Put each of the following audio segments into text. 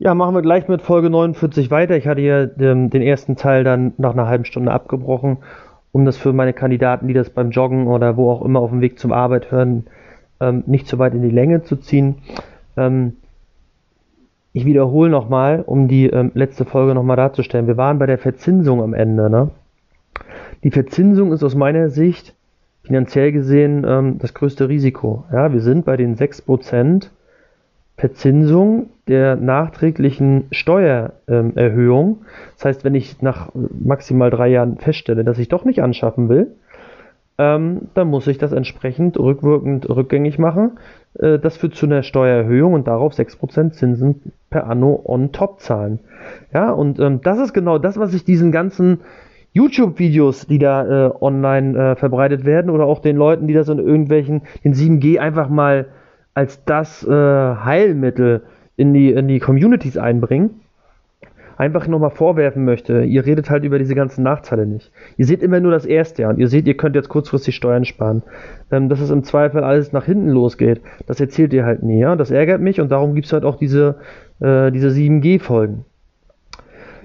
Ja, machen wir gleich mit Folge 49 weiter. Ich hatte ja den, den ersten Teil dann nach einer halben Stunde abgebrochen, um das für meine Kandidaten, die das beim Joggen oder wo auch immer auf dem Weg zum Arbeit hören, ähm, nicht so weit in die Länge zu ziehen. Ähm, ich wiederhole nochmal, um die ähm, letzte Folge nochmal darzustellen. Wir waren bei der Verzinsung am Ende. Ne? Die Verzinsung ist aus meiner Sicht finanziell gesehen ähm, das größte Risiko. Ja, wir sind bei den 6% Verzinsung der nachträglichen Steuererhöhung. das heißt, wenn ich nach maximal drei Jahren feststelle, dass ich doch nicht anschaffen will, ähm, dann muss ich das entsprechend rückwirkend rückgängig machen. Äh, das führt zu einer Steuererhöhung und darauf 6% Zinsen per Anno on top zahlen. Ja, und ähm, das ist genau das, was ich diesen ganzen YouTube-Videos, die da äh, online äh, verbreitet werden, oder auch den Leuten, die das in irgendwelchen, in 7G einfach mal als das äh, Heilmittel in die, in die Communities einbringen, einfach nochmal vorwerfen möchte, ihr redet halt über diese ganzen Nachteile nicht. Ihr seht immer nur das Erste und ihr seht, ihr könnt jetzt kurzfristig Steuern sparen. Ähm, dass es im Zweifel alles nach hinten losgeht, das erzählt ihr halt nie. Ja? Das ärgert mich und darum gibt es halt auch diese, äh, diese 7G-Folgen.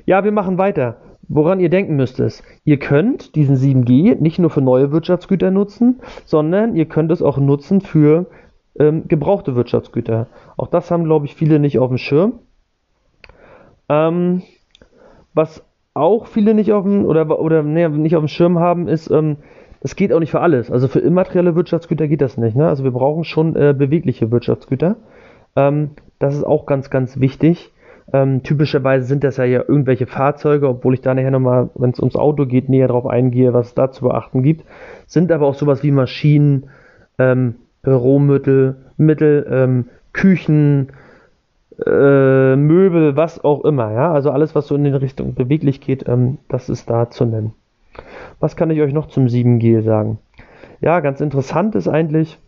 Ja, wir machen weiter. Woran ihr denken müsst ist, ihr könnt diesen 7G nicht nur für neue Wirtschaftsgüter nutzen, sondern ihr könnt es auch nutzen für ähm, gebrauchte Wirtschaftsgüter. Auch das haben, glaube ich, viele nicht auf dem Schirm. Ähm, was auch viele nicht auf dem oder, oder nee, nicht auf dem Schirm haben, ist, ähm, das geht auch nicht für alles. Also für immaterielle Wirtschaftsgüter geht das nicht. Ne? Also wir brauchen schon äh, bewegliche Wirtschaftsgüter. Ähm, das ist auch ganz, ganz wichtig. Ähm, typischerweise sind das ja, ja irgendwelche Fahrzeuge, obwohl ich da nachher nochmal, wenn es ums Auto geht, näher darauf eingehe, was es da zu beachten gibt. Sind aber auch sowas wie Maschinen, ähm, Büromittel, Mittel, ähm, Küchen, äh, Möbel, was auch immer. Ja? Also alles, was so in die Richtung beweglich geht, ähm, das ist da zu nennen. Was kann ich euch noch zum 7G sagen? Ja, ganz interessant ist eigentlich,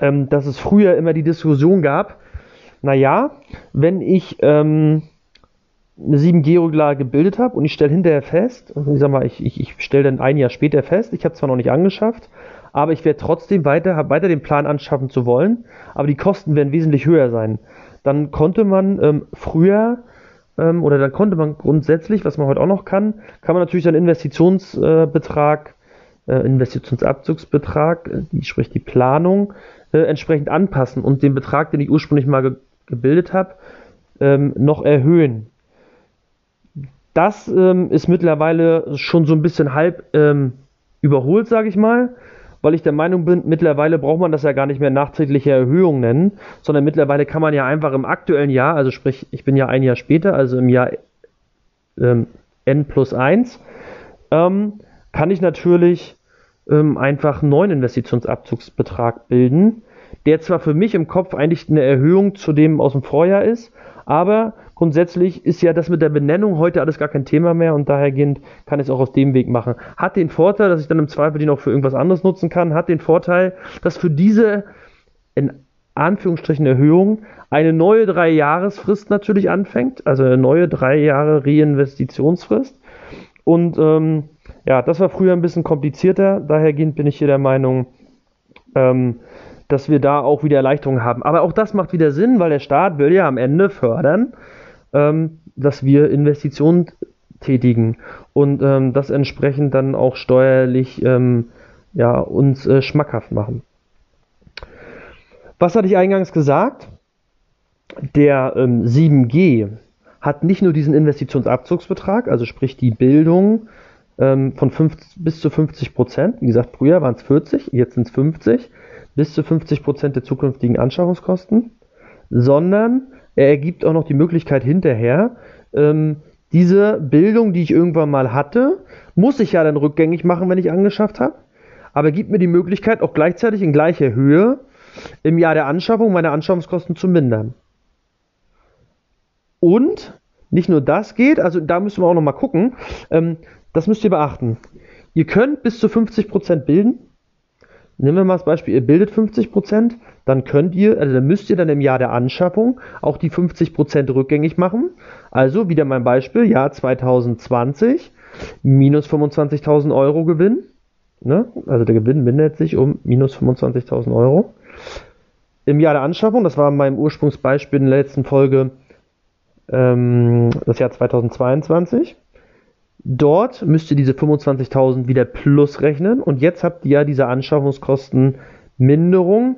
ähm, dass es früher immer die Diskussion gab, naja, wenn ich ähm, eine 7G-Rücklage gebildet habe und ich stelle hinterher fest, ich sag mal, ich, ich, ich stelle dann ein Jahr später fest, ich habe zwar noch nicht angeschafft, aber ich werde trotzdem weiter, weiter den Plan anschaffen zu wollen, aber die Kosten werden wesentlich höher sein. Dann konnte man ähm, früher ähm, oder dann konnte man grundsätzlich, was man heute auch noch kann, kann man natürlich seinen Investitionsbetrag, äh, äh, Investitionsabzugsbetrag, äh, sprich die Planung, äh, entsprechend anpassen und den Betrag, den ich ursprünglich mal ge gebildet habe, ähm, noch erhöhen. Das ähm, ist mittlerweile schon so ein bisschen halb ähm, überholt, sage ich mal weil ich der Meinung bin, mittlerweile braucht man das ja gar nicht mehr nachträgliche Erhöhung nennen, sondern mittlerweile kann man ja einfach im aktuellen Jahr, also sprich, ich bin ja ein Jahr später, also im Jahr ähm, n plus 1, ähm, kann ich natürlich ähm, einfach einen neuen Investitionsabzugsbetrag bilden, der zwar für mich im Kopf eigentlich eine Erhöhung zu dem aus dem Vorjahr ist, aber grundsätzlich ist ja das mit der Benennung heute alles gar kein Thema mehr und dahergehend kann ich es auch aus dem Weg machen. Hat den Vorteil, dass ich dann im Zweifel den auch für irgendwas anderes nutzen kann, hat den Vorteil, dass für diese in Anführungsstrichen Erhöhung eine neue Drei-Jahresfrist natürlich anfängt, also eine neue drei Jahre Reinvestitionsfrist. Und ähm, ja, das war früher ein bisschen komplizierter, dahergehend bin ich hier der Meinung, ähm, dass wir da auch wieder Erleichterungen haben. Aber auch das macht wieder Sinn, weil der Staat will ja am Ende fördern, ähm, dass wir Investitionen tätigen und ähm, das entsprechend dann auch steuerlich ähm, ja, uns äh, schmackhaft machen. Was hatte ich eingangs gesagt? Der 7G ähm, hat nicht nur diesen Investitionsabzugsbetrag, also sprich die Bildung ähm, von 50, bis zu 50 Prozent. Wie gesagt, früher waren es 40, jetzt sind es 50 bis zu 50 Prozent der zukünftigen Anschaffungskosten, sondern er ergibt auch noch die Möglichkeit hinterher, ähm, diese Bildung, die ich irgendwann mal hatte, muss ich ja dann rückgängig machen, wenn ich angeschafft habe, aber gibt mir die Möglichkeit, auch gleichzeitig in gleicher Höhe im Jahr der Anschaffung meine Anschaffungskosten zu mindern. Und nicht nur das geht, also da müssen wir auch noch mal gucken, ähm, das müsst ihr beachten. Ihr könnt bis zu 50% bilden, Nehmen wir mal das Beispiel, ihr bildet 50%, dann könnt ihr, also dann müsst ihr dann im Jahr der Anschaffung auch die 50% rückgängig machen. Also wieder mein Beispiel, Jahr 2020, minus 25.000 Euro Gewinn. Ne? Also der Gewinn mindert sich um minus 25.000 Euro. Im Jahr der Anschaffung, das war in meinem Ursprungsbeispiel in der letzten Folge, ähm, das Jahr 2022. Dort müsst ihr diese 25.000 wieder plus rechnen und jetzt habt ihr ja diese Anschaffungskostenminderung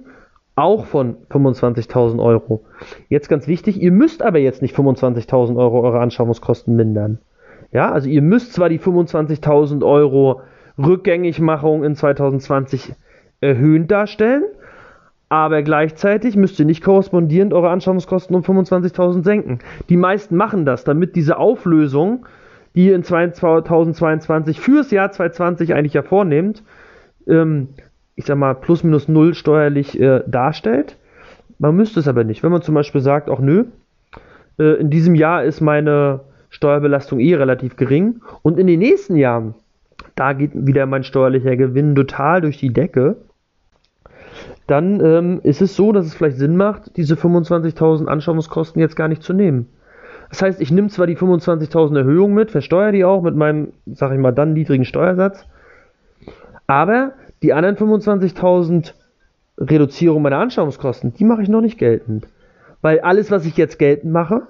auch von 25.000 Euro. Jetzt ganz wichtig, ihr müsst aber jetzt nicht 25.000 Euro eure Anschaffungskosten mindern. Ja, also ihr müsst zwar die 25.000 Euro Rückgängigmachung in 2020 erhöhend darstellen, aber gleichzeitig müsst ihr nicht korrespondierend eure Anschaffungskosten um 25.000 senken. Die meisten machen das, damit diese Auflösung, die ihr in 2022 fürs Jahr 2020 eigentlich ja vornehmt, ähm, ich sag mal, plus minus null steuerlich äh, darstellt. Man müsste es aber nicht. Wenn man zum Beispiel sagt, auch nö, äh, in diesem Jahr ist meine Steuerbelastung eh relativ gering und in den nächsten Jahren, da geht wieder mein steuerlicher Gewinn total durch die Decke, dann ähm, ist es so, dass es vielleicht Sinn macht, diese 25.000 Anschaffungskosten jetzt gar nicht zu nehmen. Das heißt, ich nehme zwar die 25.000 Erhöhung mit, versteuere die auch mit meinem, sag ich mal, dann niedrigen Steuersatz, aber die anderen 25.000 Reduzierung meiner Anschaffungskosten, die mache ich noch nicht geltend. Weil alles, was ich jetzt geltend mache,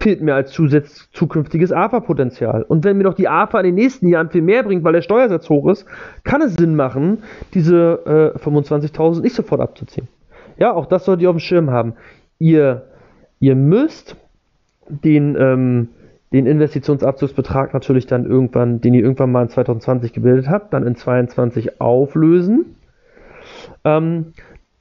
fehlt mir als Zusatz zukünftiges AFA-Potenzial. Und wenn mir doch die AFA in den nächsten Jahren viel mehr bringt, weil der Steuersatz hoch ist, kann es Sinn machen, diese äh, 25.000 nicht sofort abzuziehen. Ja, auch das solltet ihr auf dem Schirm haben. Ihr, ihr müsst den, ähm, den Investitionsabzugsbetrag natürlich dann irgendwann, den ihr irgendwann mal in 2020 gebildet habt, dann in 2022 auflösen. Ähm,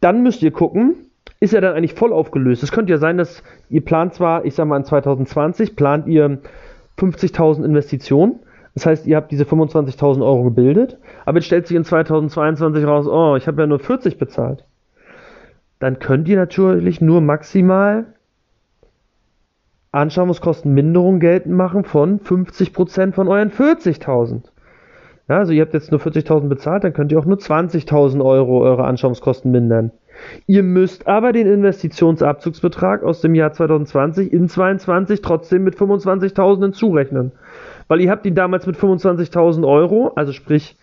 dann müsst ihr gucken, ist er dann eigentlich voll aufgelöst? Es könnte ja sein, dass ihr plant zwar, ich sag mal in 2020, plant ihr 50.000 Investitionen. Das heißt, ihr habt diese 25.000 Euro gebildet, aber jetzt stellt sich in 2022 raus, oh, ich habe ja nur 40 bezahlt. Dann könnt ihr natürlich nur maximal Anschauungskostenminderung geltend machen von 50% von euren 40.000. Ja, also ihr habt jetzt nur 40.000 bezahlt, dann könnt ihr auch nur 20.000 Euro eure Anschauungskosten mindern. Ihr müsst aber den Investitionsabzugsbetrag aus dem Jahr 2020 in 2022 trotzdem mit 25.000 hinzurechnen. Weil ihr habt ihn damals mit 25.000 Euro, also sprich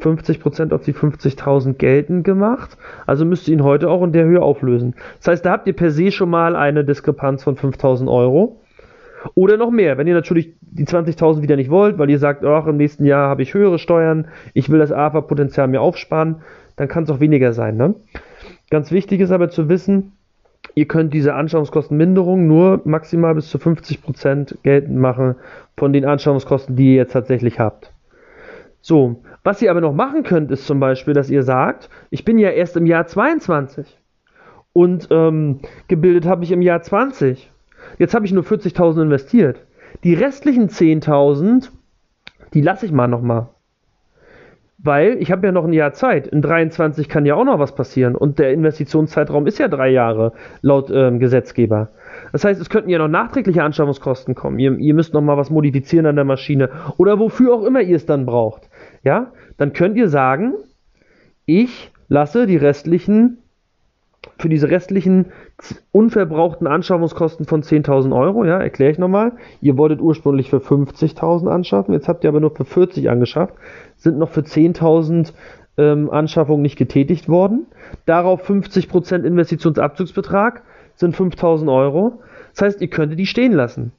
50% auf die 50.000 geltend gemacht. Also müsst ihr ihn heute auch in der Höhe auflösen. Das heißt, da habt ihr per se schon mal eine Diskrepanz von 5.000 Euro. Oder noch mehr, wenn ihr natürlich die 20.000 wieder nicht wollt, weil ihr sagt, ach, im nächsten Jahr habe ich höhere Steuern, ich will das AFA-Potenzial mir aufsparen, dann kann es auch weniger sein. Ne? Ganz wichtig ist aber zu wissen, ihr könnt diese Anschauungskostenminderung nur maximal bis zu 50% geltend machen von den Anschauungskosten, die ihr jetzt tatsächlich habt. So, was ihr aber noch machen könnt, ist zum Beispiel, dass ihr sagt, ich bin ja erst im Jahr 22 und ähm, gebildet habe ich im Jahr 20. Jetzt habe ich nur 40.000 investiert. Die restlichen 10.000, die lasse ich mal nochmal. Weil ich habe ja noch ein Jahr Zeit. In 23 kann ja auch noch was passieren. Und der Investitionszeitraum ist ja drei Jahre laut ähm, Gesetzgeber. Das heißt, es könnten ja noch nachträgliche Anschaffungskosten kommen. Ihr, ihr müsst noch mal was modifizieren an der Maschine oder wofür auch immer ihr es dann braucht ja, dann könnt ihr sagen, ich lasse die restlichen, für diese restlichen unverbrauchten Anschaffungskosten von 10.000 Euro, ja, erkläre ich nochmal, ihr wolltet ursprünglich für 50.000 anschaffen, jetzt habt ihr aber nur für 40 angeschafft, sind noch für 10.000 ähm, Anschaffungen nicht getätigt worden, darauf 50% Investitionsabzugsbetrag sind 5.000 Euro, das heißt, ihr könntet die stehen lassen.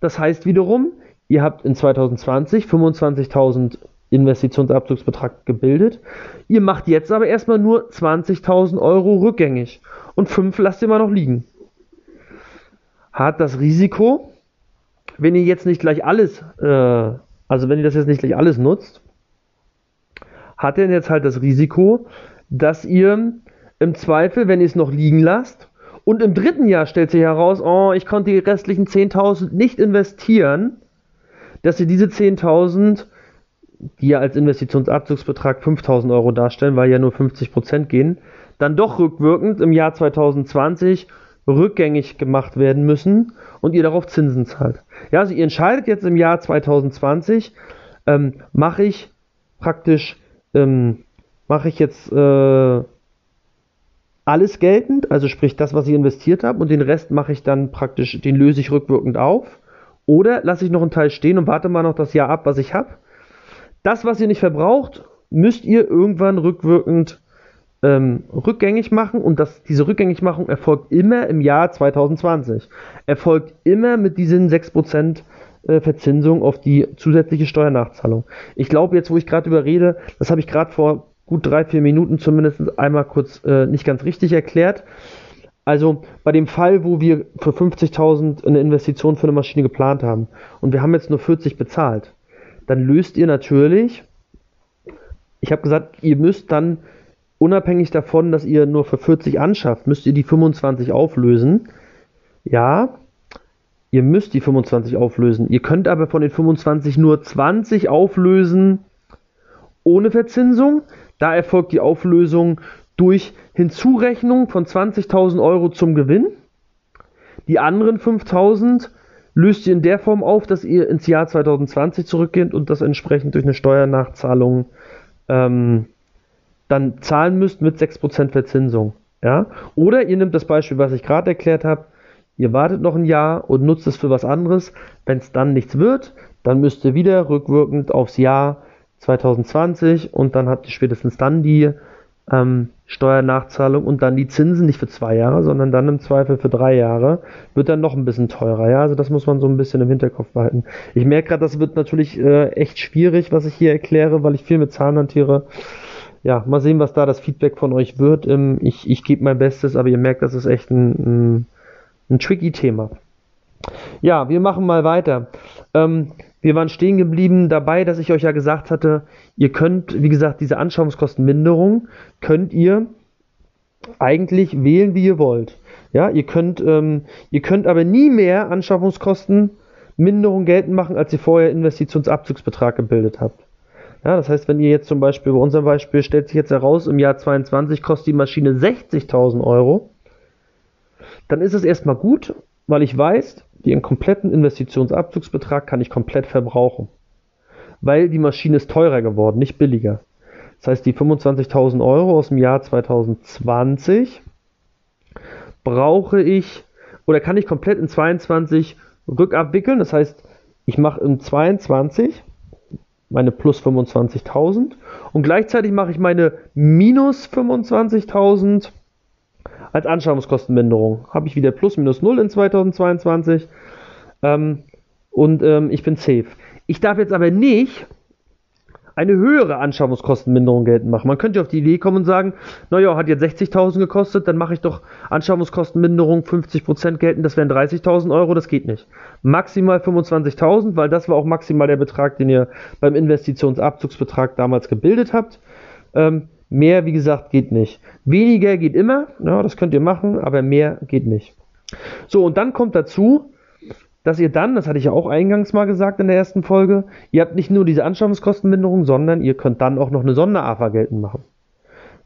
Das heißt wiederum, ihr habt in 2020 25.000 Investitionsabzugsbetrag gebildet. Ihr macht jetzt aber erstmal nur 20.000 Euro rückgängig und 5 lasst ihr mal noch liegen. Hat das Risiko, wenn ihr jetzt nicht gleich alles, äh, also wenn ihr das jetzt nicht gleich alles nutzt, hat er jetzt halt das Risiko, dass ihr im Zweifel, wenn ihr es noch liegen lasst, und im dritten Jahr stellt sich heraus, oh, ich konnte die restlichen 10.000 nicht investieren, dass ihr diese 10.000 die ja als Investitionsabzugsbetrag 5000 Euro darstellen, weil ja nur 50 Prozent gehen, dann doch rückwirkend im Jahr 2020 rückgängig gemacht werden müssen und ihr darauf Zinsen zahlt. Ja, also ihr entscheidet jetzt im Jahr 2020, ähm, mache ich praktisch, ähm, mache ich jetzt äh, alles geltend, also sprich das, was ich investiert habe und den Rest mache ich dann praktisch, den löse ich rückwirkend auf. Oder lasse ich noch einen Teil stehen und warte mal noch das Jahr ab, was ich habe das, was ihr nicht verbraucht, müsst ihr irgendwann rückwirkend ähm, rückgängig machen und das, diese Rückgängigmachung erfolgt immer im Jahr 2020. Erfolgt immer mit diesen 6% äh, Verzinsung auf die zusätzliche Steuernachzahlung. Ich glaube, jetzt, wo ich gerade überrede, das habe ich gerade vor gut drei, vier Minuten zumindest einmal kurz äh, nicht ganz richtig erklärt. Also bei dem Fall, wo wir für 50.000 eine Investition für eine Maschine geplant haben und wir haben jetzt nur 40 bezahlt, dann löst ihr natürlich, ich habe gesagt, ihr müsst dann unabhängig davon, dass ihr nur für 40 anschafft, müsst ihr die 25 auflösen. Ja, ihr müsst die 25 auflösen. Ihr könnt aber von den 25 nur 20 auflösen ohne Verzinsung. Da erfolgt die Auflösung durch Hinzurechnung von 20.000 Euro zum Gewinn. Die anderen 5.000 löst ihr in der Form auf, dass ihr ins Jahr 2020 zurückgeht und das entsprechend durch eine Steuernachzahlung ähm, dann zahlen müsst mit 6% Verzinsung. Ja? Oder ihr nehmt das Beispiel, was ich gerade erklärt habe, ihr wartet noch ein Jahr und nutzt es für was anderes. Wenn es dann nichts wird, dann müsst ihr wieder rückwirkend aufs Jahr 2020 und dann habt ihr spätestens dann die ähm, Steuernachzahlung und dann die Zinsen nicht für zwei Jahre, sondern dann im Zweifel für drei Jahre, wird dann noch ein bisschen teurer. Ja, also das muss man so ein bisschen im Hinterkopf behalten. Ich merke gerade, das wird natürlich äh, echt schwierig, was ich hier erkläre, weil ich viel mit Zahlen hantiere. Ja, mal sehen, was da das Feedback von euch wird. Ähm, ich ich gebe mein Bestes, aber ihr merkt, das ist echt ein, ein, ein tricky Thema. Ja, wir machen mal weiter. Ähm, wir waren stehen geblieben dabei, dass ich euch ja gesagt hatte, ihr könnt, wie gesagt, diese Anschaffungskostenminderung könnt ihr eigentlich wählen, wie ihr wollt. Ja, ihr könnt, ähm, ihr könnt aber nie mehr Anschaffungskostenminderung geltend machen, als ihr vorher Investitionsabzugsbetrag gebildet habt. Ja, das heißt, wenn ihr jetzt zum Beispiel bei unserem Beispiel stellt sich jetzt heraus, im Jahr 22 kostet die Maschine 60.000 Euro, dann ist es erstmal gut, weil ich weiß, den kompletten Investitionsabzugsbetrag kann ich komplett verbrauchen. Weil die Maschine ist teurer geworden, nicht billiger. Das heißt, die 25.000 Euro aus dem Jahr 2020 brauche ich oder kann ich komplett in 22 rückabwickeln. Das heißt, ich mache in 22 meine plus 25.000 und gleichzeitig mache ich meine minus 25.000 als Anschaffungskostenminderung. Habe ich wieder plus minus 0 in 2022 ähm, und ähm, ich bin safe. Ich darf jetzt aber nicht eine höhere Anschaffungskostenminderung geltend machen. Man könnte auf die Idee kommen und sagen, naja, hat jetzt 60.000 gekostet, dann mache ich doch Anschaffungskostenminderung 50% geltend, das wären 30.000 Euro, das geht nicht. Maximal 25.000, weil das war auch maximal der Betrag, den ihr beim Investitionsabzugsbetrag damals gebildet habt. Ähm, Mehr, wie gesagt, geht nicht. Weniger geht immer, ja, das könnt ihr machen, aber mehr geht nicht. So, und dann kommt dazu, dass ihr dann, das hatte ich ja auch eingangs mal gesagt in der ersten Folge, ihr habt nicht nur diese Anschaffungskostenminderung, sondern ihr könnt dann auch noch eine Sonderafa geltend machen.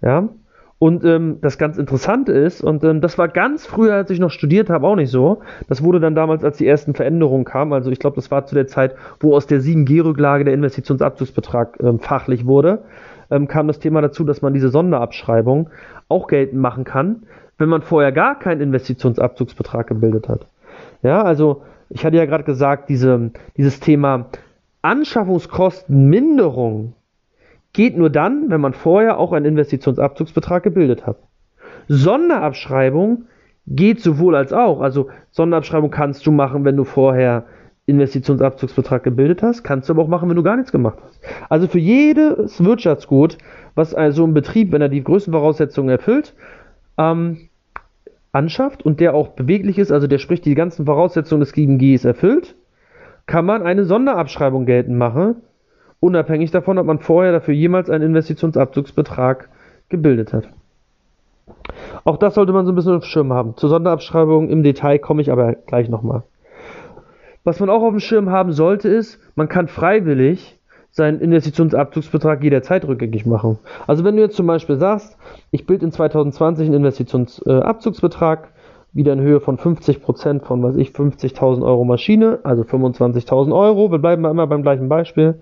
Ja, und ähm, das ganz Interessante ist, und ähm, das war ganz früher, als ich noch studiert habe, auch nicht so. Das wurde dann damals, als die ersten Veränderungen kamen, also ich glaube, das war zu der Zeit, wo aus der 7G-Rücklage der Investitionsabzugsbetrag ähm, fachlich wurde ähm, kam das Thema dazu, dass man diese Sonderabschreibung auch geltend machen kann, wenn man vorher gar keinen Investitionsabzugsbetrag gebildet hat. Ja, also ich hatte ja gerade gesagt, diese, dieses Thema Anschaffungskostenminderung geht nur dann, wenn man vorher auch einen Investitionsabzugsbetrag gebildet hat. Sonderabschreibung geht sowohl als auch. Also Sonderabschreibung kannst du machen, wenn du vorher Investitionsabzugsbetrag gebildet hast, kannst du aber auch machen, wenn du gar nichts gemacht hast. Also für jedes Wirtschaftsgut, was also ein Betrieb, wenn er die größten Voraussetzungen erfüllt, ähm, anschafft und der auch beweglich ist, also der sprich die ganzen Voraussetzungen des GMGs erfüllt, kann man eine Sonderabschreibung geltend machen, unabhängig davon, ob man vorher dafür jemals einen Investitionsabzugsbetrag gebildet hat. Auch das sollte man so ein bisschen auf dem Schirm haben. Zur Sonderabschreibung im Detail komme ich aber gleich nochmal. Was man auch auf dem Schirm haben sollte, ist, man kann freiwillig seinen Investitionsabzugsbetrag jederzeit rückgängig machen. Also wenn du jetzt zum Beispiel sagst, ich bilde in 2020 einen Investitionsabzugsbetrag, wieder in Höhe von 50% von, was ich, 50.000 Euro Maschine, also 25.000 Euro, wir bleiben immer beim gleichen Beispiel.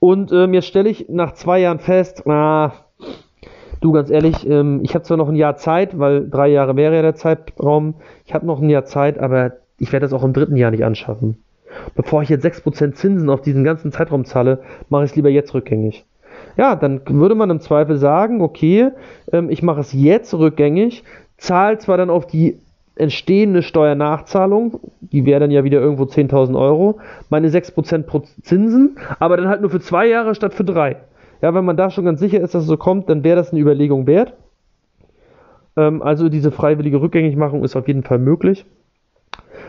Und ähm, jetzt stelle ich nach zwei Jahren fest, ah, du ganz ehrlich, ähm, ich habe zwar noch ein Jahr Zeit, weil drei Jahre wäre ja der Zeitraum, ich habe noch ein Jahr Zeit, aber ich werde das auch im dritten Jahr nicht anschaffen. Bevor ich jetzt 6% Zinsen auf diesen ganzen Zeitraum zahle, mache ich es lieber jetzt rückgängig. Ja, dann würde man im Zweifel sagen, okay, ähm, ich mache es jetzt rückgängig, zahle zwar dann auf die entstehende Steuernachzahlung, die wäre dann ja wieder irgendwo 10.000 Euro, meine 6% pro Zinsen, aber dann halt nur für zwei Jahre statt für drei. Ja, wenn man da schon ganz sicher ist, dass es so kommt, dann wäre das eine Überlegung wert. Ähm, also diese freiwillige Rückgängigmachung ist auf jeden Fall möglich.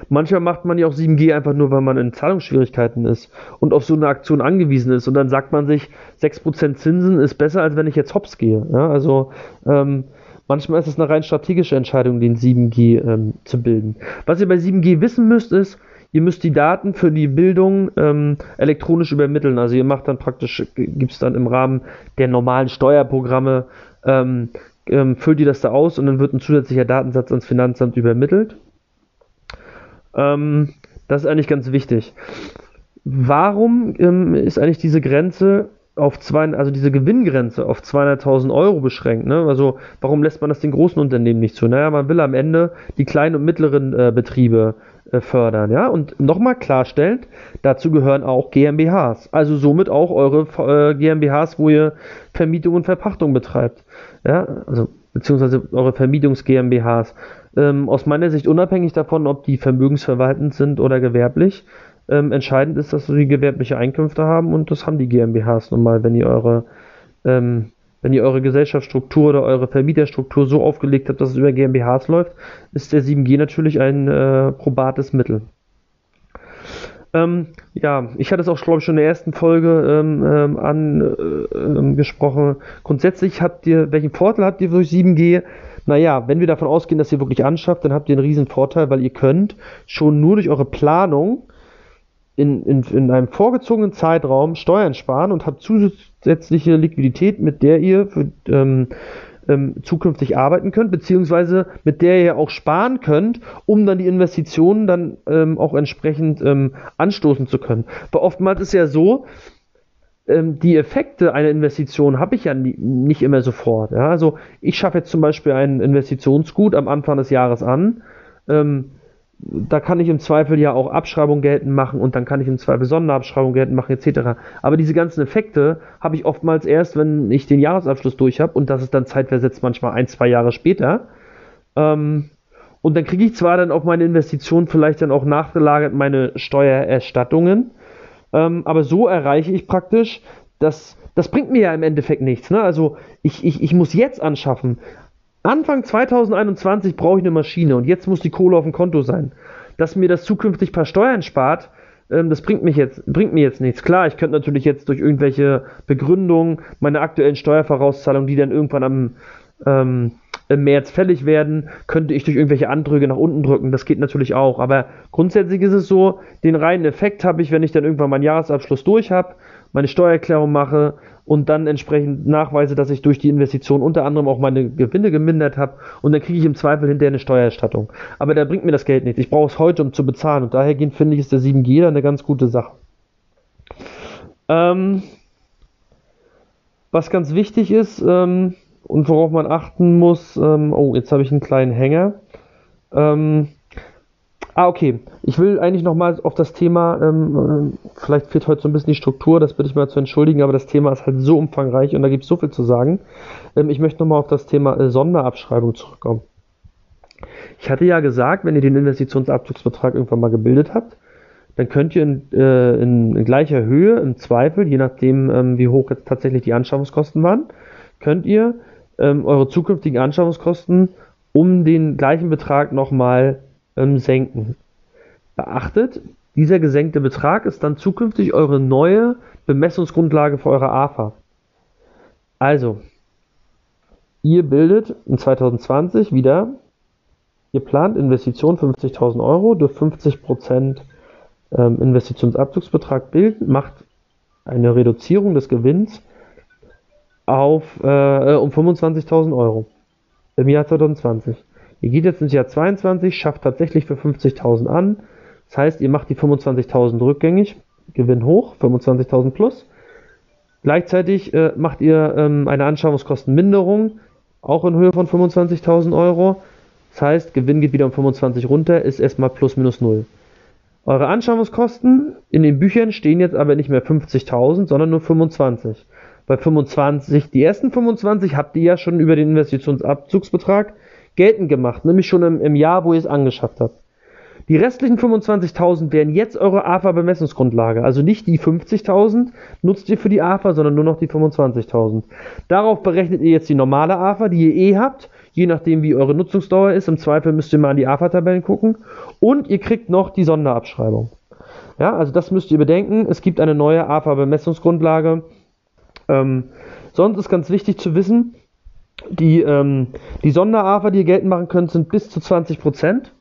Manchmal macht man ja auch 7G einfach nur, weil man in Zahlungsschwierigkeiten ist und auf so eine Aktion angewiesen ist. Und dann sagt man sich, 6% Zinsen ist besser, als wenn ich jetzt hops gehe. Ja, also ähm, manchmal ist es eine rein strategische Entscheidung, den 7G ähm, zu bilden. Was ihr bei 7G wissen müsst, ist, ihr müsst die Daten für die Bildung ähm, elektronisch übermitteln. Also ihr macht dann praktisch, gibt es dann im Rahmen der normalen Steuerprogramme, ähm, ähm, füllt ihr das da aus und dann wird ein zusätzlicher Datensatz ans Finanzamt übermittelt. Ähm, das ist eigentlich ganz wichtig. Warum ähm, ist eigentlich diese Grenze auf zwei, also diese Gewinngrenze auf 200.000 Euro beschränkt? Ne? Also warum lässt man das den großen Unternehmen nicht zu? Naja, man will am Ende die kleinen und mittleren äh, Betriebe äh, fördern, ja. Und nochmal klarstellend, dazu gehören auch GmbHs, also somit auch eure äh, GmbHs, wo ihr Vermietung und Verpachtung betreibt, ja, also beziehungsweise eure Vermietungs GmbHs. Ähm, aus meiner Sicht unabhängig davon, ob die vermögensverwaltend sind oder gewerblich. Ähm, entscheidend ist, dass sie gewerbliche Einkünfte haben und das haben die GmbHs nun mal, wenn ihr eure ähm, wenn ihr eure Gesellschaftsstruktur oder eure Vermieterstruktur so aufgelegt habt, dass es über GmbHs läuft, ist der 7G natürlich ein äh, probates Mittel. Ähm, ja, ich hatte es auch, glaube ich, schon in der ersten Folge ähm, ähm, angesprochen. Äh, Grundsätzlich habt ihr, welchen Vorteil habt ihr durch 7G? Naja, wenn wir davon ausgehen, dass ihr wirklich anschafft, dann habt ihr einen riesen Vorteil, weil ihr könnt schon nur durch eure Planung in, in, in einem vorgezogenen Zeitraum Steuern sparen und habt zusätzliche Liquidität, mit der ihr für, ähm, ähm, zukünftig arbeiten könnt, beziehungsweise mit der ihr auch sparen könnt, um dann die Investitionen dann ähm, auch entsprechend ähm, anstoßen zu können. Weil oftmals ist ja so, ähm, die Effekte einer Investition habe ich ja nie, nicht immer sofort. Ja? Also ich schaffe jetzt zum Beispiel ein Investitionsgut am Anfang des Jahres an. Ähm, da kann ich im Zweifel ja auch Abschreibung geltend machen und dann kann ich im Zweifel Sonderabschreibung geltend machen etc. Aber diese ganzen Effekte habe ich oftmals erst, wenn ich den Jahresabschluss durch habe und das ist dann zeitversetzt manchmal ein, zwei Jahre später. Ähm, und dann kriege ich zwar dann auf meine Investition vielleicht dann auch nachgelagert meine Steuererstattungen, ähm, aber so erreiche ich praktisch, dass das bringt mir ja im Endeffekt nichts. Ne? Also ich, ich, ich muss jetzt anschaffen. Anfang 2021 brauche ich eine Maschine und jetzt muss die Kohle auf dem Konto sein. Dass mir das zukünftig per Steuern spart, ähm, das bringt, mich jetzt, bringt mir jetzt nichts. Klar, ich könnte natürlich jetzt durch irgendwelche Begründungen meine aktuellen Steuervorauszahlungen, die dann irgendwann am ähm, im März fällig werden, könnte ich durch irgendwelche Andrücke nach unten drücken. Das geht natürlich auch. Aber grundsätzlich ist es so, den reinen Effekt habe ich, wenn ich dann irgendwann meinen Jahresabschluss durch habe, meine Steuererklärung mache und dann entsprechend nachweise, dass ich durch die Investition unter anderem auch meine Gewinne gemindert habe und dann kriege ich im Zweifel hinterher eine Steuererstattung. Aber da bringt mir das Geld nichts. Ich brauche es heute, um zu bezahlen und dahergehend finde ich, ist der 7G eine ganz gute Sache. Ähm, was ganz wichtig ist ähm, und worauf man achten muss, ähm, oh, jetzt habe ich einen kleinen Hänger. Ähm, Ah, okay. Ich will eigentlich nochmal auf das Thema, ähm, äh, vielleicht fehlt heute so ein bisschen die Struktur, das bitte ich mal zu entschuldigen, aber das Thema ist halt so umfangreich und da gibt es so viel zu sagen. Ähm, ich möchte nochmal auf das Thema äh, Sonderabschreibung zurückkommen. Ich hatte ja gesagt, wenn ihr den Investitionsabzugsbetrag irgendwann mal gebildet habt, dann könnt ihr in, äh, in, in gleicher Höhe, im Zweifel, je nachdem, ähm, wie hoch jetzt tatsächlich die Anschaffungskosten waren, könnt ihr ähm, eure zukünftigen Anschaffungskosten um den gleichen Betrag nochmal ähm, senken. Beachtet, dieser gesenkte Betrag ist dann zukünftig eure neue Bemessungsgrundlage für eure AFA. Also, ihr bildet in 2020 wieder, ihr plant Investition 50.000 Euro, durch 50% ähm, Investitionsabzugsbetrag bilden, macht eine Reduzierung des Gewinns auf äh, um 25.000 Euro im Jahr 2020. Ihr geht jetzt ins Jahr 22, schafft tatsächlich für 50.000 an. Das heißt, ihr macht die 25.000 rückgängig, Gewinn hoch, 25.000 plus. Gleichzeitig äh, macht ihr ähm, eine Anschaffungskostenminderung, auch in Höhe von 25.000 Euro. Das heißt, Gewinn geht wieder um 25 runter, ist erstmal plus minus null. Eure Anschaffungskosten in den Büchern stehen jetzt aber nicht mehr 50.000, sondern nur 25. Bei 25, die ersten 25 habt ihr ja schon über den Investitionsabzugsbetrag geltend gemacht, nämlich schon im, im Jahr, wo ihr es angeschafft habt. Die restlichen 25.000 wären jetzt eure AFA-Bemessungsgrundlage. Also nicht die 50.000 nutzt ihr für die AFA, sondern nur noch die 25.000. Darauf berechnet ihr jetzt die normale AFA, die ihr eh habt, je nachdem wie eure Nutzungsdauer ist. Im Zweifel müsst ihr mal an die AFA-Tabellen gucken. Und ihr kriegt noch die Sonderabschreibung. Ja, also das müsst ihr bedenken. Es gibt eine neue AFA-Bemessungsgrundlage. Ähm, sonst ist ganz wichtig zu wissen, die, ähm, die Sonder-AFA, die ihr geltend machen könnt, sind bis zu 20 Prozent.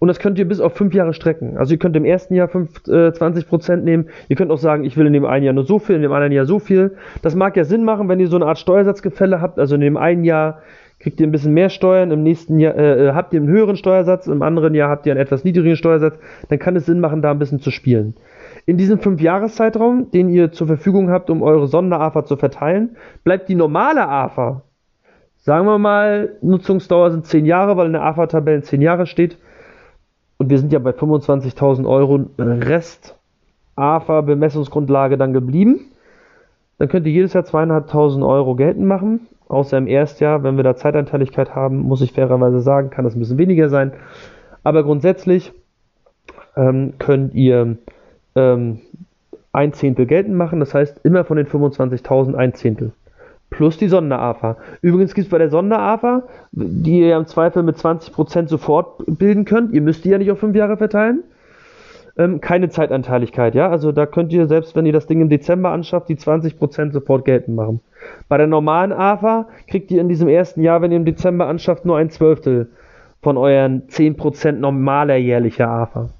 Und das könnt ihr bis auf fünf Jahre strecken. Also ihr könnt im ersten Jahr 5, äh, 20 Prozent nehmen. Ihr könnt auch sagen, ich will in dem einen Jahr nur so viel, in dem anderen Jahr so viel. Das mag ja Sinn machen, wenn ihr so eine Art Steuersatzgefälle habt. Also in dem einen Jahr kriegt ihr ein bisschen mehr Steuern, im nächsten Jahr äh, äh, habt ihr einen höheren Steuersatz, im anderen Jahr habt ihr einen etwas niedrigeren Steuersatz. Dann kann es Sinn machen, da ein bisschen zu spielen. In diesem fünf Jahreszeitraum, den ihr zur Verfügung habt, um eure Sonder-AFA zu verteilen, bleibt die normale AFA Sagen wir mal, Nutzungsdauer sind 10 Jahre, weil in der AFA-Tabelle 10 Jahre steht. Und wir sind ja bei 25.000 Euro Rest AFA-Bemessungsgrundlage dann geblieben. Dann könnt ihr jedes Jahr 2.500 Euro geltend machen. Außer im Erstjahr, wenn wir da Zeitanteiligkeit haben, muss ich fairerweise sagen, kann das ein bisschen weniger sein. Aber grundsätzlich ähm, könnt ihr ähm, ein Zehntel geltend machen. Das heißt, immer von den 25.000 ein Zehntel plus die Sonder-AFA. Übrigens gibt es bei der Sonder-AFA, die ihr im Zweifel mit 20% sofort bilden könnt, ihr müsst die ja nicht auf 5 Jahre verteilen, ähm, keine Zeitanteiligkeit, ja. Also da könnt ihr, selbst wenn ihr das Ding im Dezember anschafft, die 20% sofort geltend machen. Bei der normalen AFA kriegt ihr in diesem ersten Jahr, wenn ihr im Dezember anschafft, nur ein Zwölftel von euren 10% normaler jährlicher AFA.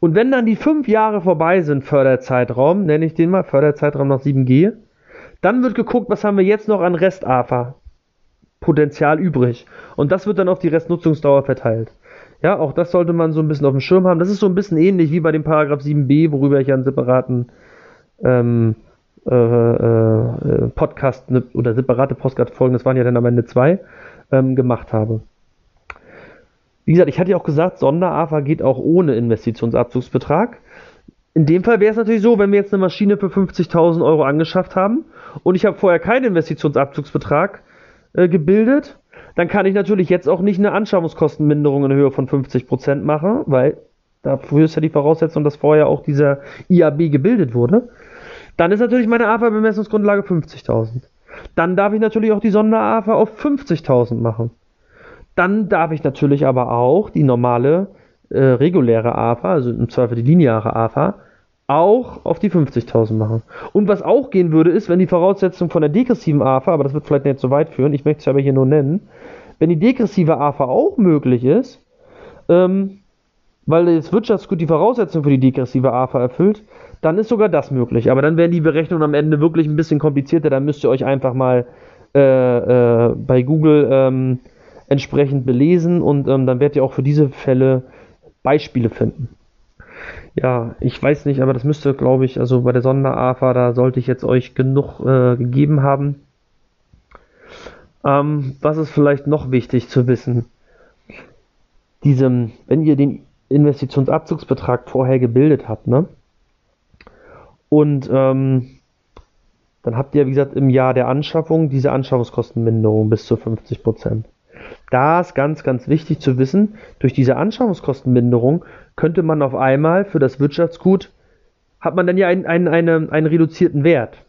Und wenn dann die 5 Jahre vorbei sind, Förderzeitraum, nenne ich den mal, Förderzeitraum nach 7G, dann wird geguckt, was haben wir jetzt noch an Rest-AFA Potenzial übrig. Und das wird dann auf die Restnutzungsdauer verteilt. Ja, auch das sollte man so ein bisschen auf dem Schirm haben. Das ist so ein bisschen ähnlich wie bei dem Paragraph 7b, worüber ich einen separaten ähm, äh, äh, Podcast ne, oder separate Podcast-Folgen, das waren ja dann am Ende zwei, ähm, gemacht habe. Wie gesagt, ich hatte ja auch gesagt, Sonder-AFA geht auch ohne Investitionsabzugsbetrag. In dem Fall wäre es natürlich so, wenn wir jetzt eine Maschine für 50.000 Euro angeschafft haben und ich habe vorher keinen Investitionsabzugsbetrag äh, gebildet, dann kann ich natürlich jetzt auch nicht eine Anschaffungskostenminderung in Höhe von 50% machen, weil dafür ist ja die Voraussetzung, dass vorher auch dieser IAB gebildet wurde. Dann ist natürlich meine AFA-Bemessungsgrundlage 50.000. Dann darf ich natürlich auch die Sonder-AFA auf 50.000 machen. Dann darf ich natürlich aber auch die normale äh, reguläre AFA, also im Zweifel die lineare AFA, auch auf die 50.000 machen. Und was auch gehen würde, ist, wenn die Voraussetzung von der degressiven AFA, aber das wird vielleicht nicht so weit führen, ich möchte es aber hier nur nennen, wenn die degressive AFA auch möglich ist, ähm, weil das Wirtschaftsgut die Voraussetzung für die degressive AFA erfüllt, dann ist sogar das möglich. Aber dann werden die Berechnungen am Ende wirklich ein bisschen komplizierter. Dann müsst ihr euch einfach mal äh, äh, bei Google ähm, entsprechend belesen und ähm, dann werdet ihr auch für diese Fälle Beispiele finden. Ja, ich weiß nicht, aber das müsste, glaube ich, also bei der Sonder-AFA, da sollte ich jetzt euch genug äh, gegeben haben. Ähm, was ist vielleicht noch wichtig zu wissen? Diesem, wenn ihr den Investitionsabzugsbetrag vorher gebildet habt, ne? Und ähm, dann habt ihr, wie gesagt, im Jahr der Anschaffung diese Anschaffungskostenminderung bis zu 50 Prozent. Da ist ganz, ganz wichtig zu wissen, durch diese Anschaffungskostenminderung könnte man auf einmal für das Wirtschaftsgut, hat man dann ja einen, einen, einen, einen reduzierten Wert,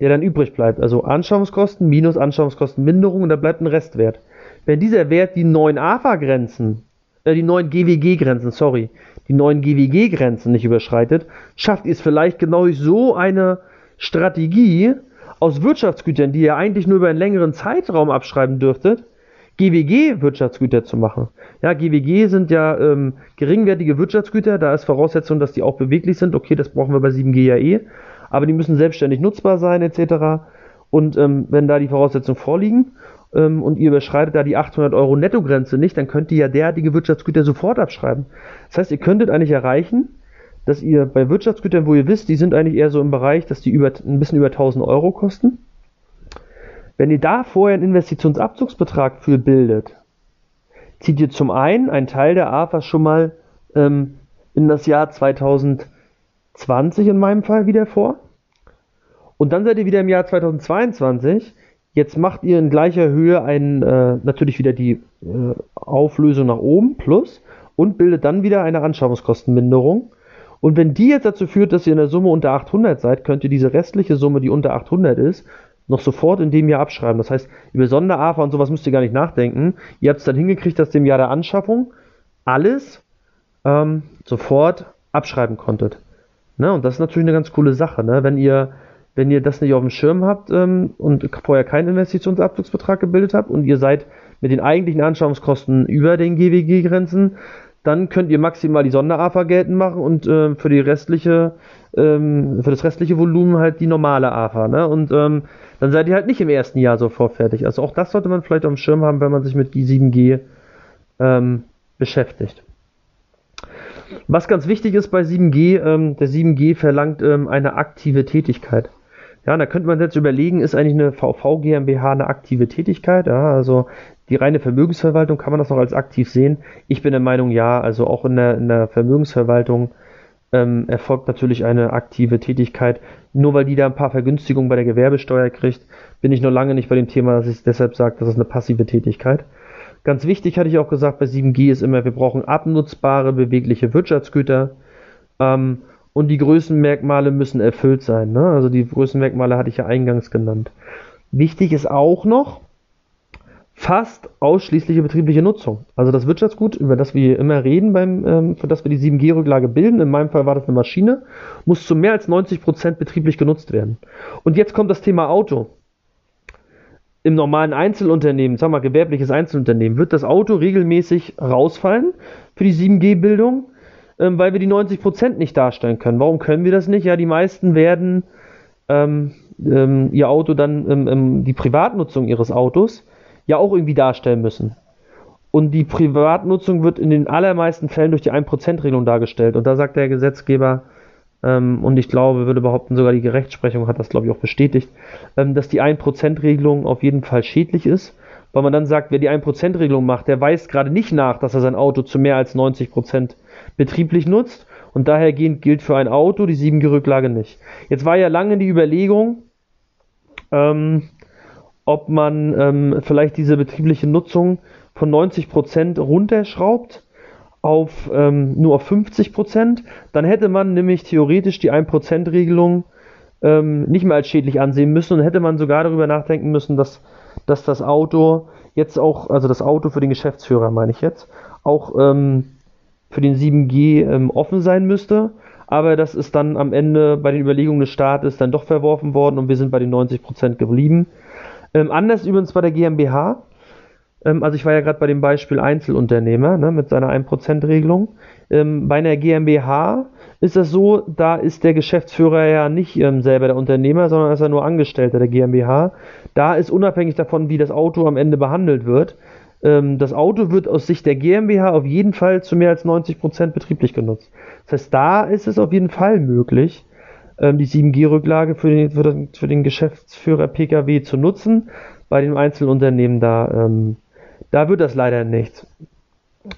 der dann übrig bleibt. Also Anschaffungskosten minus Anschaffungskostenminderung und da bleibt ein Restwert. Wenn dieser Wert die neuen AFA-Grenzen, äh, die neuen GWG-Grenzen, sorry, die neuen GWG-Grenzen nicht überschreitet, schafft ihr es vielleicht genau durch so eine Strategie aus Wirtschaftsgütern, die ihr eigentlich nur über einen längeren Zeitraum abschreiben dürftet, GWG-Wirtschaftsgüter zu machen. Ja, GWG sind ja ähm, geringwertige Wirtschaftsgüter, da ist Voraussetzung, dass die auch beweglich sind. Okay, das brauchen wir bei 7G ja eh, aber die müssen selbstständig nutzbar sein, etc. Und ähm, wenn da die Voraussetzungen vorliegen ähm, und ihr überschreitet da die 800 Euro Nettogrenze nicht, dann könnt ihr ja derartige Wirtschaftsgüter sofort abschreiben. Das heißt, ihr könntet eigentlich erreichen, dass ihr bei Wirtschaftsgütern, wo ihr wisst, die sind eigentlich eher so im Bereich, dass die über, ein bisschen über 1000 Euro kosten, wenn ihr da vorher einen Investitionsabzugsbetrag für bildet, zieht ihr zum einen einen Teil der AFA schon mal ähm, in das Jahr 2020 in meinem Fall wieder vor. Und dann seid ihr wieder im Jahr 2022. Jetzt macht ihr in gleicher Höhe ein, äh, natürlich wieder die äh, Auflösung nach oben plus und bildet dann wieder eine Anschaffungskostenminderung. Und wenn die jetzt dazu führt, dass ihr in der Summe unter 800 seid, könnt ihr diese restliche Summe, die unter 800 ist, noch sofort in dem Jahr abschreiben. Das heißt, über Sonderafa und sowas müsst ihr gar nicht nachdenken. Ihr habt es dann hingekriegt, dass dem Jahr der Anschaffung alles ähm, sofort abschreiben konntet. Ne? Und das ist natürlich eine ganz coole Sache. Ne? Wenn ihr wenn ihr das nicht auf dem Schirm habt ähm, und vorher keinen Investitionsabzugsbetrag gebildet habt und ihr seid mit den eigentlichen Anschaffungskosten über den GWG-Grenzen, dann könnt ihr maximal die Sonderafa geltend machen und äh, für die restliche, ähm, für das restliche Volumen halt die normale AFA. Ne? Und ähm, dann seid ihr halt nicht im ersten Jahr sofort fertig. Also auch das sollte man vielleicht auf dem Schirm haben, wenn man sich mit die 7G ähm, beschäftigt. Was ganz wichtig ist bei 7G, ähm, der 7G verlangt ähm, eine aktive Tätigkeit. Ja, da könnte man jetzt überlegen, ist eigentlich eine VV GmbH eine aktive Tätigkeit? Ja, also die reine Vermögensverwaltung, kann man das noch als aktiv sehen? Ich bin der Meinung, ja. Also auch in der, in der Vermögensverwaltung ähm, erfolgt natürlich eine aktive Tätigkeit. Nur weil die da ein paar Vergünstigungen bei der Gewerbesteuer kriegt, bin ich noch lange nicht bei dem Thema, dass ich deshalb sage, das ist eine passive Tätigkeit. Ganz wichtig hatte ich auch gesagt, bei 7G ist immer, wir brauchen abnutzbare, bewegliche Wirtschaftsgüter. Ähm, und die Größenmerkmale müssen erfüllt sein. Ne? Also die Größenmerkmale hatte ich ja eingangs genannt. Wichtig ist auch noch fast ausschließliche betriebliche Nutzung. Also das Wirtschaftsgut, über das wir immer reden, beim, ähm, für das wir die 7G-Rücklage bilden, in meinem Fall war das eine Maschine, muss zu mehr als 90 Prozent betrieblich genutzt werden. Und jetzt kommt das Thema Auto. Im normalen Einzelunternehmen, sagen wir mal gewerbliches Einzelunternehmen, wird das Auto regelmäßig rausfallen für die 7G-Bildung ähm, weil wir die 90% nicht darstellen können. Warum können wir das nicht? Ja, die meisten werden ähm, ähm, ihr Auto dann, ähm, ähm, die Privatnutzung ihres Autos, ja auch irgendwie darstellen müssen. Und die Privatnutzung wird in den allermeisten Fällen durch die 1%-Regelung dargestellt. Und da sagt der Gesetzgeber, ähm, und ich glaube, würde behaupten, sogar die Rechtsprechung hat das, glaube ich, auch bestätigt, dass die 1%-Regelung auf jeden Fall schädlich ist weil man dann sagt, wer die 1%-Regelung macht, der weist gerade nicht nach, dass er sein Auto zu mehr als 90% betrieblich nutzt und daher gilt für ein Auto die 7G-Rücklage nicht. Jetzt war ja lange die Überlegung, ähm, ob man ähm, vielleicht diese betriebliche Nutzung von 90% runterschraubt auf ähm, nur auf 50%, dann hätte man nämlich theoretisch die 1%-Regelung ähm, nicht mehr als schädlich ansehen müssen und hätte man sogar darüber nachdenken müssen, dass, dass das Auto jetzt auch, also das Auto für den Geschäftsführer meine ich jetzt, auch ähm, für den 7G ähm, offen sein müsste. Aber das ist dann am Ende bei den Überlegungen des Staates dann doch verworfen worden und wir sind bei den 90% geblieben. Ähm, anders übrigens bei der GmbH. Ähm, also ich war ja gerade bei dem Beispiel Einzelunternehmer ne, mit seiner 1%-Regelung. Ähm, bei einer GmbH ist das so, da ist der Geschäftsführer ja nicht ähm, selber der Unternehmer, sondern ist er nur Angestellter der GmbH. Da ist unabhängig davon, wie das Auto am Ende behandelt wird, ähm, das Auto wird aus Sicht der GmbH auf jeden Fall zu mehr als 90% betrieblich genutzt. Das heißt, da ist es auf jeden Fall möglich, die 7G-Rücklage für den, für, den, für den Geschäftsführer Pkw zu nutzen. Bei den Einzelunternehmen da, ähm, da wird das leider nicht.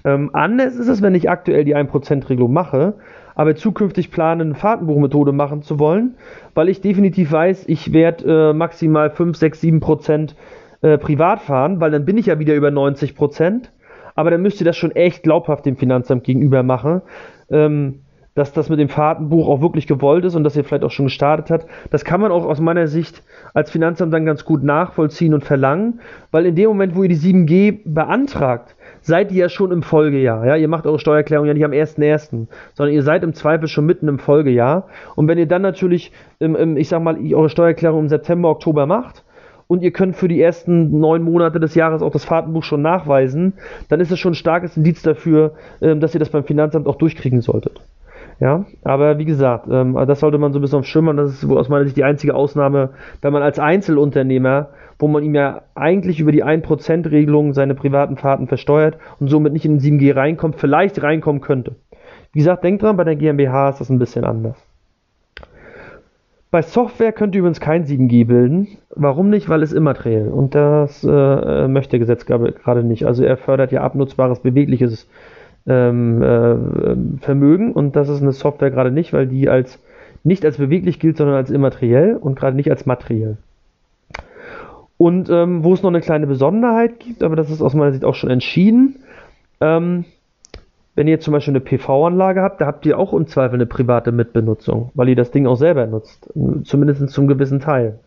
Ähm, anders ist es, wenn ich aktuell die 1%-Regelung mache, aber zukünftig plane, eine Fahrtenbuchmethode machen zu wollen, weil ich definitiv weiß, ich werde äh, maximal 5, 6, 7 Prozent äh, privat fahren, weil dann bin ich ja wieder über 90 Prozent. Aber dann müsst ihr das schon echt glaubhaft dem Finanzamt gegenüber machen. Ähm, dass das mit dem Fahrtenbuch auch wirklich gewollt ist und dass ihr vielleicht auch schon gestartet hat. Das kann man auch aus meiner Sicht als Finanzamt dann ganz gut nachvollziehen und verlangen, weil in dem Moment, wo ihr die 7G beantragt, seid ihr ja schon im Folgejahr. Ja? Ihr macht eure Steuererklärung ja nicht am 1.1., sondern ihr seid im Zweifel schon mitten im Folgejahr. Und wenn ihr dann natürlich, im, im, ich sag mal, eure Steuererklärung im September, Oktober macht, und ihr könnt für die ersten neun Monate des Jahres auch das Fahrtenbuch schon nachweisen, dann ist es schon ein starkes Indiz dafür, ähm, dass ihr das beim Finanzamt auch durchkriegen solltet. Ja, aber wie gesagt, ähm, das sollte man so ein bisschen auf Das ist aus meiner Sicht die einzige Ausnahme, wenn man als Einzelunternehmer, wo man ihm ja eigentlich über die 1%-Regelung seine privaten Fahrten versteuert und somit nicht in den 7G reinkommt, vielleicht reinkommen könnte. Wie gesagt, denkt dran, bei der GmbH ist das ein bisschen anders. Bei Software könnt ihr übrigens kein 7G bilden. Warum nicht? Weil es immateriell. Und das äh, möchte der Gesetzgeber gerade nicht. Also er fördert ja abnutzbares, bewegliches ähm, äh, Vermögen und das ist eine Software gerade nicht, weil die als nicht als beweglich gilt, sondern als immateriell und gerade nicht als materiell. Und ähm, wo es noch eine kleine Besonderheit gibt, aber das ist aus meiner Sicht auch schon entschieden, ähm, wenn ihr zum Beispiel eine PV-Anlage habt, da habt ihr auch im Zweifel eine private Mitbenutzung, weil ihr das Ding auch selber nutzt, zumindest zum gewissen Teil.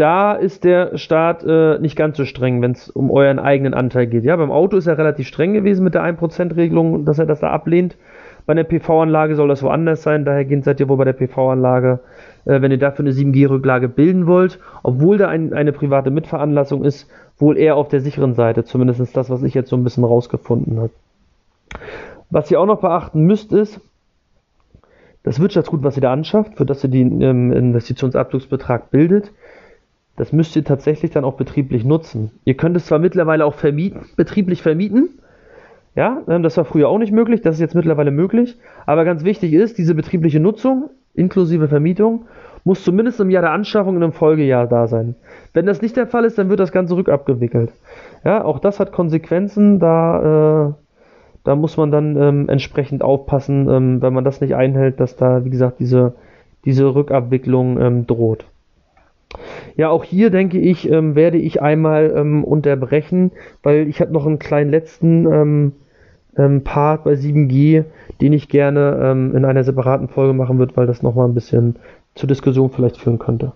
Da ist der Staat äh, nicht ganz so streng, wenn es um euren eigenen Anteil geht. Ja, beim Auto ist er relativ streng gewesen mit der 1%-Regelung, dass er das da ablehnt. Bei einer PV-Anlage soll das woanders sein, daher seid ihr wohl bei der PV-Anlage äh, wenn ihr dafür eine 7G-Rücklage bilden wollt, obwohl da ein, eine private Mitveranlassung ist, wohl eher auf der sicheren Seite, zumindest das, was ich jetzt so ein bisschen rausgefunden habe. Was ihr auch noch beachten müsst, ist, das Wirtschaftsgut, was ihr da anschafft, für das ihr den ähm, Investitionsabzugsbetrag bildet, das müsst ihr tatsächlich dann auch betrieblich nutzen. Ihr könnt es zwar mittlerweile auch vermieten, betrieblich vermieten, ja, ähm, das war früher auch nicht möglich, das ist jetzt mittlerweile möglich, aber ganz wichtig ist, diese betriebliche Nutzung inklusive Vermietung, muss zumindest im Jahr der Anschaffung in einem Folgejahr da sein. Wenn das nicht der Fall ist, dann wird das Ganze rückabgewickelt. Ja, auch das hat Konsequenzen, da, äh, da muss man dann ähm, entsprechend aufpassen, ähm, wenn man das nicht einhält, dass da, wie gesagt, diese, diese Rückabwicklung ähm, droht. Ja, auch hier denke ich, ähm, werde ich einmal ähm, unterbrechen, weil ich habe noch einen kleinen letzten ähm, ähm, Part bei 7G, den ich gerne ähm, in einer separaten Folge machen würde, weil das nochmal ein bisschen zur Diskussion vielleicht führen könnte.